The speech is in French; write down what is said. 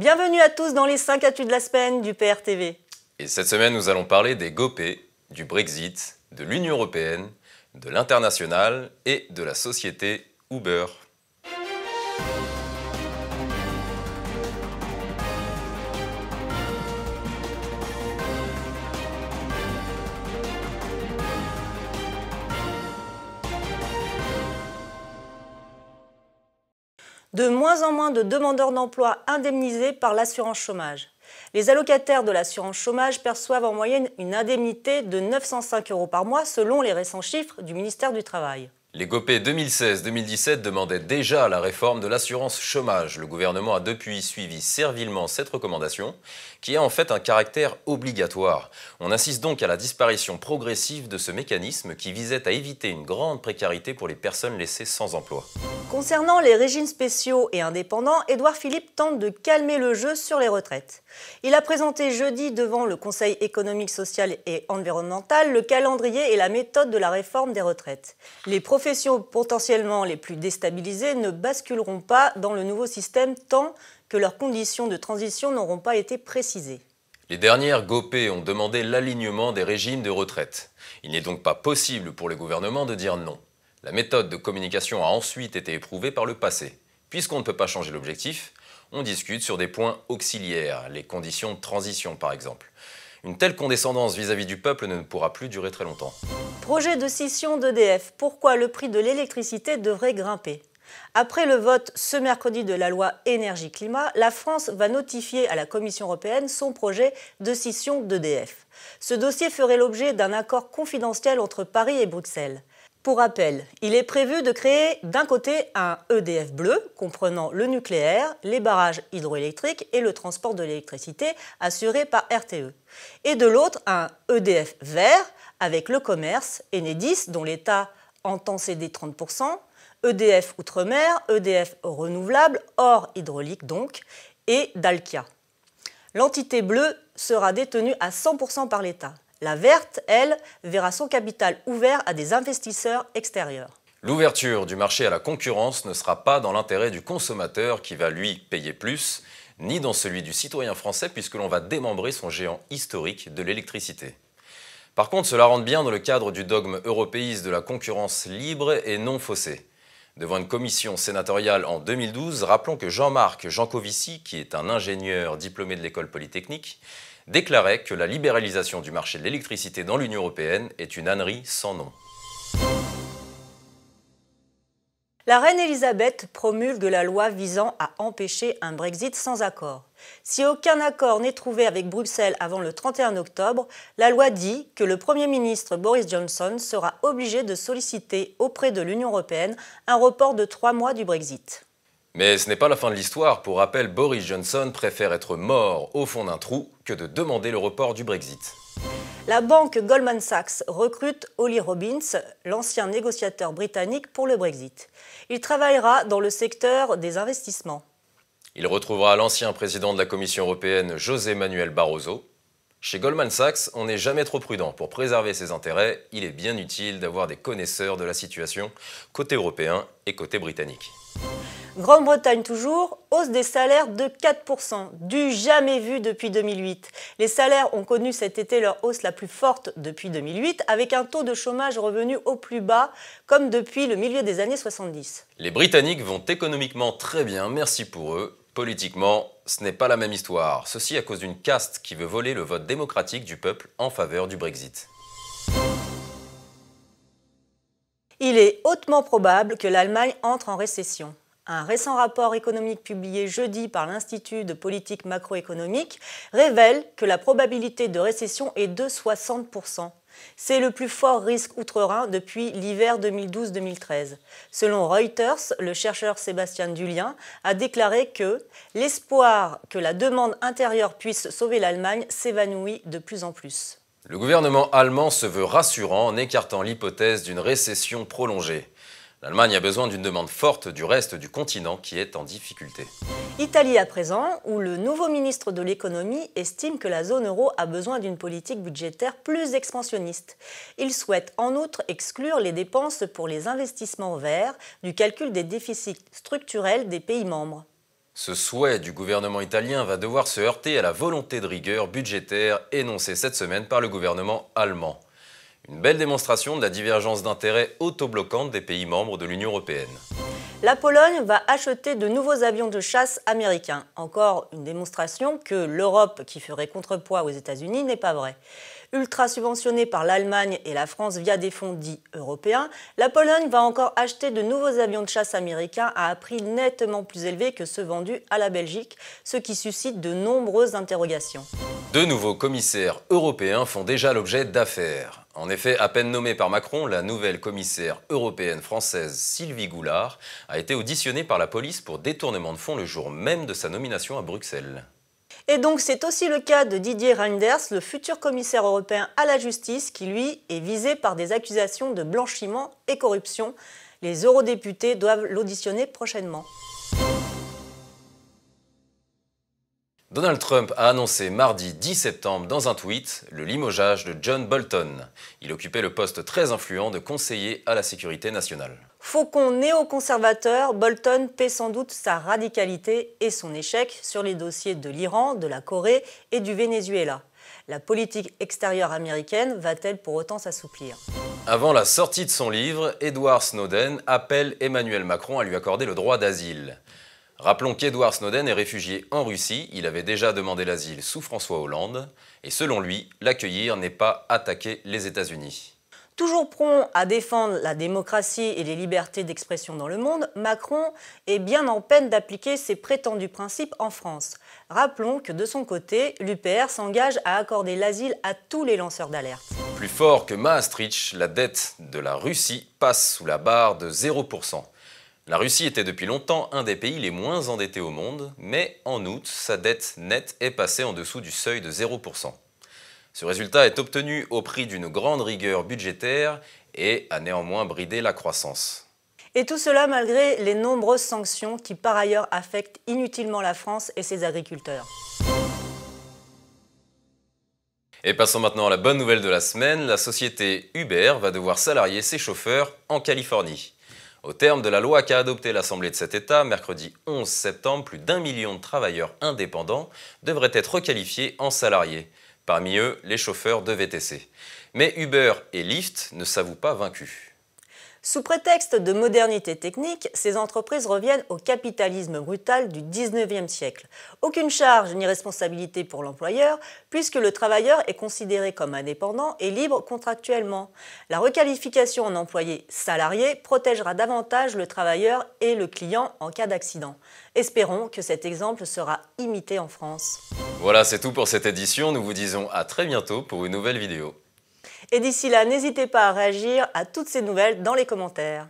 Bienvenue à tous dans les 5 actus de la semaine du PRTV. Et cette semaine, nous allons parler des GOPE, du Brexit, de l'Union Européenne, de l'international et de la société Uber. De moins en moins de demandeurs d'emploi indemnisés par l'assurance chômage. Les allocataires de l'assurance chômage perçoivent en moyenne une indemnité de 905 euros par mois selon les récents chiffres du ministère du Travail. Les GOPE 2016-2017 demandaient déjà la réforme de l'assurance chômage. Le gouvernement a depuis suivi servilement cette recommandation, qui a en fait un caractère obligatoire. On insiste donc à la disparition progressive de ce mécanisme qui visait à éviter une grande précarité pour les personnes laissées sans emploi. Concernant les régimes spéciaux et indépendants, Édouard Philippe tente de calmer le jeu sur les retraites. Il a présenté jeudi devant le Conseil économique, social et environnemental le calendrier et la méthode de la réforme des retraites. Les professions potentiellement les plus déstabilisées ne basculeront pas dans le nouveau système tant que leurs conditions de transition n'auront pas été précisées. Les dernières GOPE ont demandé l'alignement des régimes de retraite. Il n'est donc pas possible pour les gouvernements de dire non. La méthode de communication a ensuite été éprouvée par le passé. Puisqu'on ne peut pas changer l'objectif, on discute sur des points auxiliaires, les conditions de transition par exemple. Une telle condescendance vis-à-vis du peuple ne pourra plus durer très longtemps. Projet de scission d'EDF. Pourquoi le prix de l'électricité devrait grimper? Après le vote ce mercredi de la loi énergie-climat, la France va notifier à la Commission européenne son projet de scission d'EDF. Ce dossier ferait l'objet d'un accord confidentiel entre Paris et Bruxelles. Pour rappel, il est prévu de créer d'un côté un EDF bleu comprenant le nucléaire, les barrages hydroélectriques et le transport de l'électricité assuré par RTE, et de l'autre un EDF vert avec le commerce, Enedis dont l'État entend céder 30%, EDF Outre-mer, EDF renouvelable, hors hydraulique donc, et Dalkia. L'entité bleue sera détenue à 100% par l'État. La verte, elle, verra son capital ouvert à des investisseurs extérieurs. L'ouverture du marché à la concurrence ne sera pas dans l'intérêt du consommateur qui va lui payer plus, ni dans celui du citoyen français puisque l'on va démembrer son géant historique de l'électricité. Par contre, cela rentre bien dans le cadre du dogme européiste de la concurrence libre et non faussée. Devant une commission sénatoriale en 2012, rappelons que Jean-Marc Jancovici, qui est un ingénieur diplômé de l'école polytechnique, déclarait que la libéralisation du marché de l'électricité dans l'Union européenne est une ânerie sans nom. La reine Elisabeth promulgue la loi visant à empêcher un Brexit sans accord. Si aucun accord n'est trouvé avec Bruxelles avant le 31 octobre, la loi dit que le Premier ministre Boris Johnson sera obligé de solliciter auprès de l'Union européenne un report de trois mois du Brexit. Mais ce n'est pas la fin de l'histoire. Pour rappel, Boris Johnson préfère être mort au fond d'un trou que de demander le report du Brexit. La banque Goldman Sachs recrute Ollie Robbins, l'ancien négociateur britannique pour le Brexit. Il travaillera dans le secteur des investissements. Il retrouvera l'ancien président de la Commission européenne José Manuel Barroso. Chez Goldman Sachs, on n'est jamais trop prudent. Pour préserver ses intérêts, il est bien utile d'avoir des connaisseurs de la situation côté européen et côté britannique. Grande-Bretagne toujours, hausse des salaires de 4%, du jamais vu depuis 2008. Les salaires ont connu cet été leur hausse la plus forte depuis 2008, avec un taux de chômage revenu au plus bas, comme depuis le milieu des années 70. Les Britanniques vont économiquement très bien, merci pour eux. Politiquement, ce n'est pas la même histoire. Ceci à cause d'une caste qui veut voler le vote démocratique du peuple en faveur du Brexit. Il est hautement probable que l'Allemagne entre en récession. Un récent rapport économique publié jeudi par l'Institut de politique macroéconomique révèle que la probabilité de récession est de 60%. C'est le plus fort risque outre-Rhin depuis l'hiver 2012-2013. Selon Reuters, le chercheur Sébastien Dulien a déclaré que l'espoir que la demande intérieure puisse sauver l'Allemagne s'évanouit de plus en plus. Le gouvernement allemand se veut rassurant en écartant l'hypothèse d'une récession prolongée. L'Allemagne a besoin d'une demande forte du reste du continent qui est en difficulté. Italie à présent, où le nouveau ministre de l'économie estime que la zone euro a besoin d'une politique budgétaire plus expansionniste. Il souhaite en outre exclure les dépenses pour les investissements verts du calcul des déficits structurels des pays membres. Ce souhait du gouvernement italien va devoir se heurter à la volonté de rigueur budgétaire énoncée cette semaine par le gouvernement allemand. Une belle démonstration de la divergence d'intérêts autobloquante des pays membres de l'Union européenne. La Pologne va acheter de nouveaux avions de chasse américains. Encore une démonstration que l'Europe, qui ferait contrepoids aux États-Unis, n'est pas vraie. Ultra subventionnée par l'Allemagne et la France via des fonds dits européens, la Pologne va encore acheter de nouveaux avions de chasse américains à un prix nettement plus élevé que ceux vendus à la Belgique, ce qui suscite de nombreuses interrogations. Deux nouveaux commissaires européens font déjà l'objet d'affaires. En effet, à peine nommée par Macron, la nouvelle commissaire européenne française Sylvie Goulard a été auditionnée par la police pour détournement de fonds le jour même de sa nomination à Bruxelles. Et donc c'est aussi le cas de Didier Reinders, le futur commissaire européen à la justice, qui lui est visé par des accusations de blanchiment et corruption. Les eurodéputés doivent l'auditionner prochainement. Donald Trump a annoncé mardi 10 septembre dans un tweet le limogeage de John Bolton. Il occupait le poste très influent de conseiller à la sécurité nationale. Faucon néoconservateur, Bolton paie sans doute sa radicalité et son échec sur les dossiers de l'Iran, de la Corée et du Venezuela. La politique extérieure américaine va-t-elle pour autant s'assouplir? Avant la sortie de son livre, Edward Snowden appelle Emmanuel Macron à lui accorder le droit d'asile. Rappelons qu'Edward Snowden est réfugié en Russie, il avait déjà demandé l'asile sous François Hollande, et selon lui, l'accueillir n'est pas attaquer les États-Unis. Toujours prompt à défendre la démocratie et les libertés d'expression dans le monde, Macron est bien en peine d'appliquer ses prétendus principes en France. Rappelons que de son côté, l'UPR s'engage à accorder l'asile à tous les lanceurs d'alerte. Plus fort que Maastricht, la dette de la Russie passe sous la barre de 0%. La Russie était depuis longtemps un des pays les moins endettés au monde, mais en août, sa dette nette est passée en dessous du seuil de 0%. Ce résultat est obtenu au prix d'une grande rigueur budgétaire et a néanmoins bridé la croissance. Et tout cela malgré les nombreuses sanctions qui par ailleurs affectent inutilement la France et ses agriculteurs. Et passons maintenant à la bonne nouvelle de la semaine, la société Uber va devoir salarier ses chauffeurs en Californie. Au terme de la loi qu'a adoptée l'Assemblée de cet État, mercredi 11 septembre, plus d'un million de travailleurs indépendants devraient être requalifiés en salariés. Parmi eux, les chauffeurs de VTC. Mais Uber et Lyft ne s'avouent pas vaincus. Sous prétexte de modernité technique, ces entreprises reviennent au capitalisme brutal du 19e siècle. Aucune charge ni responsabilité pour l'employeur, puisque le travailleur est considéré comme indépendant et libre contractuellement. La requalification en employé salarié protégera davantage le travailleur et le client en cas d'accident. Espérons que cet exemple sera imité en France. Voilà, c'est tout pour cette édition. Nous vous disons à très bientôt pour une nouvelle vidéo. Et d'ici là, n'hésitez pas à réagir à toutes ces nouvelles dans les commentaires.